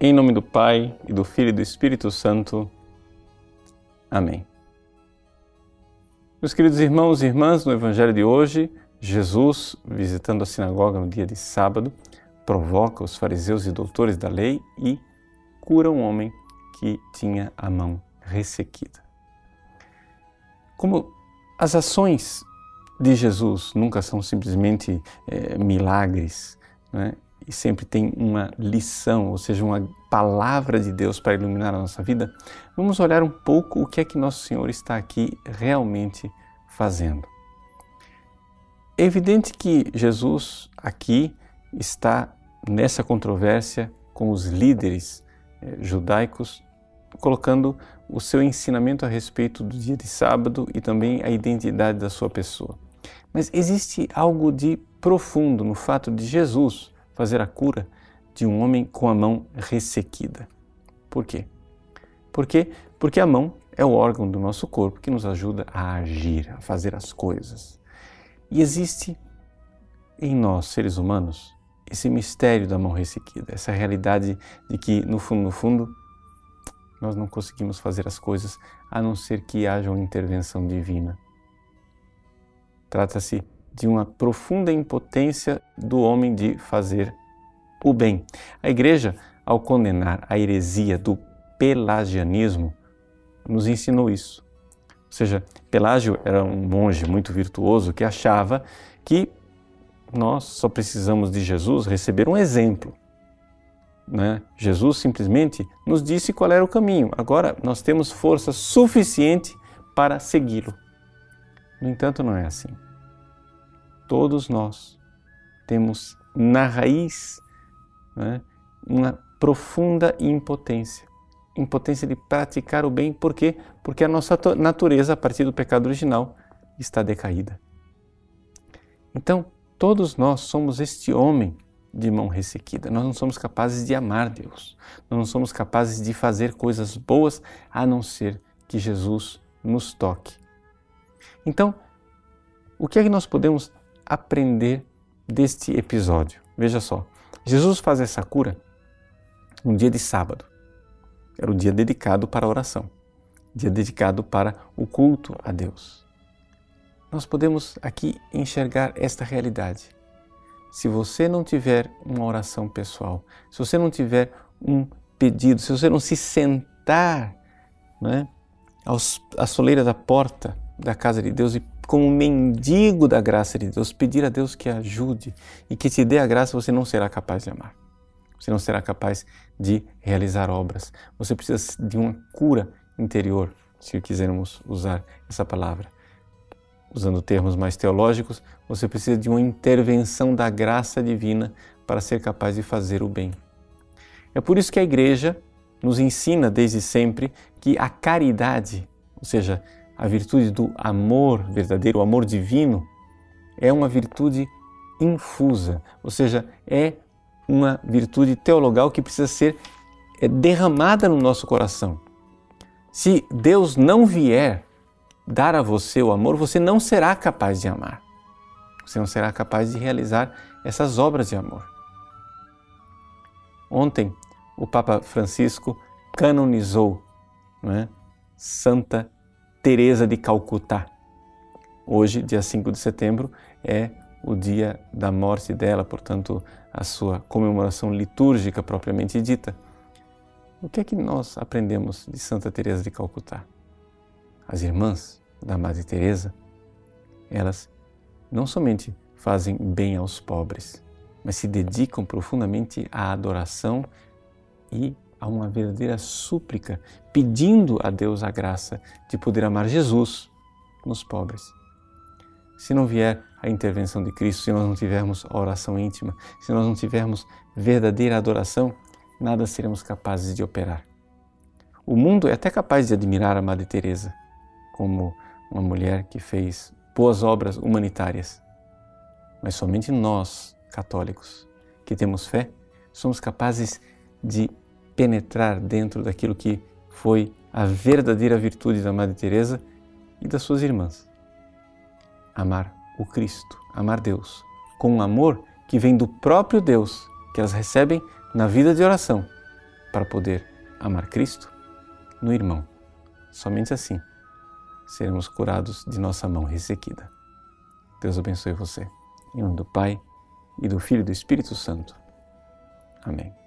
Em nome do Pai, e do Filho e do Espírito Santo. Amém. Meus queridos irmãos e irmãs, no Evangelho de hoje, Jesus, visitando a sinagoga no dia de sábado, provoca os fariseus e doutores da lei e cura um homem que tinha a mão ressequida. Como as ações de Jesus nunca são simplesmente é, milagres, né? E sempre tem uma lição, ou seja, uma palavra de Deus para iluminar a nossa vida, vamos olhar um pouco o que é que Nosso Senhor está aqui realmente fazendo. É evidente que Jesus aqui está nessa controvérsia com os líderes eh, judaicos, colocando o seu ensinamento a respeito do dia de sábado e também a identidade da sua pessoa. Mas existe algo de profundo no fato de Jesus fazer a cura de um homem com a mão ressequida. Por quê? Por quê? Porque a mão é o órgão do nosso corpo que nos ajuda a agir, a fazer as coisas. E existe em nós, seres humanos, esse mistério da mão ressequida, essa realidade de que, no fundo, no fundo, nós não conseguimos fazer as coisas a não ser que haja uma intervenção divina. Trata-se de uma profunda impotência do homem de fazer o bem. A Igreja, ao condenar a heresia do pelagianismo, nos ensinou isso. Ou seja, Pelágio era um monge muito virtuoso que achava que nós só precisamos de Jesus receber um exemplo. Né? Jesus simplesmente nos disse qual era o caminho. Agora nós temos força suficiente para segui-lo. No entanto, não é assim todos nós temos na raiz né, uma profunda impotência. Impotência de praticar o bem, por quê? Porque a nossa natureza, a partir do pecado original, está decaída. Então, todos nós somos este homem de mão ressequida. Nós não somos capazes de amar Deus. Nós não somos capazes de fazer coisas boas a não ser que Jesus nos toque. Então, o que é que nós podemos aprender deste episódio? Veja só, Jesus faz essa cura um dia de sábado. Era o dia dedicado para a oração, dia dedicado para o culto a Deus. Nós podemos aqui enxergar esta realidade. Se você não tiver uma oração pessoal, se você não tiver um pedido, se você não se sentar né, aos, à soleira da porta da casa de Deus e como mendigo da graça de Deus, pedir a Deus que ajude e que te dê a graça, você não será capaz de amar. Você não será capaz de realizar obras. Você precisa de uma cura interior, se quisermos usar essa palavra. Usando termos mais teológicos, você precisa de uma intervenção da graça divina para ser capaz de fazer o bem. É por isso que a igreja nos ensina desde sempre que a caridade, ou seja, a virtude do amor verdadeiro, o amor divino, é uma virtude infusa, ou seja, é uma virtude teologal que precisa ser é, derramada no nosso coração. Se Deus não vier dar a você o amor, você não será capaz de amar. Você não será capaz de realizar essas obras de amor. Ontem, o Papa Francisco canonizou é? Santa Teresa de Calcutá. Hoje, dia 5 de setembro, é o dia da morte dela, portanto, a sua comemoração litúrgica propriamente dita. O que é que nós aprendemos de Santa Teresa de Calcutá? As irmãs da Madre Teresa, elas não somente fazem bem aos pobres, mas se dedicam profundamente à adoração e a uma verdadeira súplica, pedindo a Deus a graça de poder amar Jesus nos pobres. Se não vier a intervenção de Cristo, se nós não tivermos a oração íntima, se nós não tivermos verdadeira adoração, nada seremos capazes de operar. O mundo é até capaz de admirar a Madre Teresa como uma mulher que fez boas obras humanitárias. Mas somente nós, católicos, que temos fé, somos capazes de penetrar dentro daquilo que foi a verdadeira virtude da Madre Teresa e das suas irmãs. Amar o Cristo, amar Deus, com um amor que vem do próprio Deus, que elas recebem na vida de oração, para poder amar Cristo no irmão. Somente assim seremos curados de nossa mão ressequida. Deus abençoe você. Em nome do Pai, e do Filho e do Espírito Santo. Amém.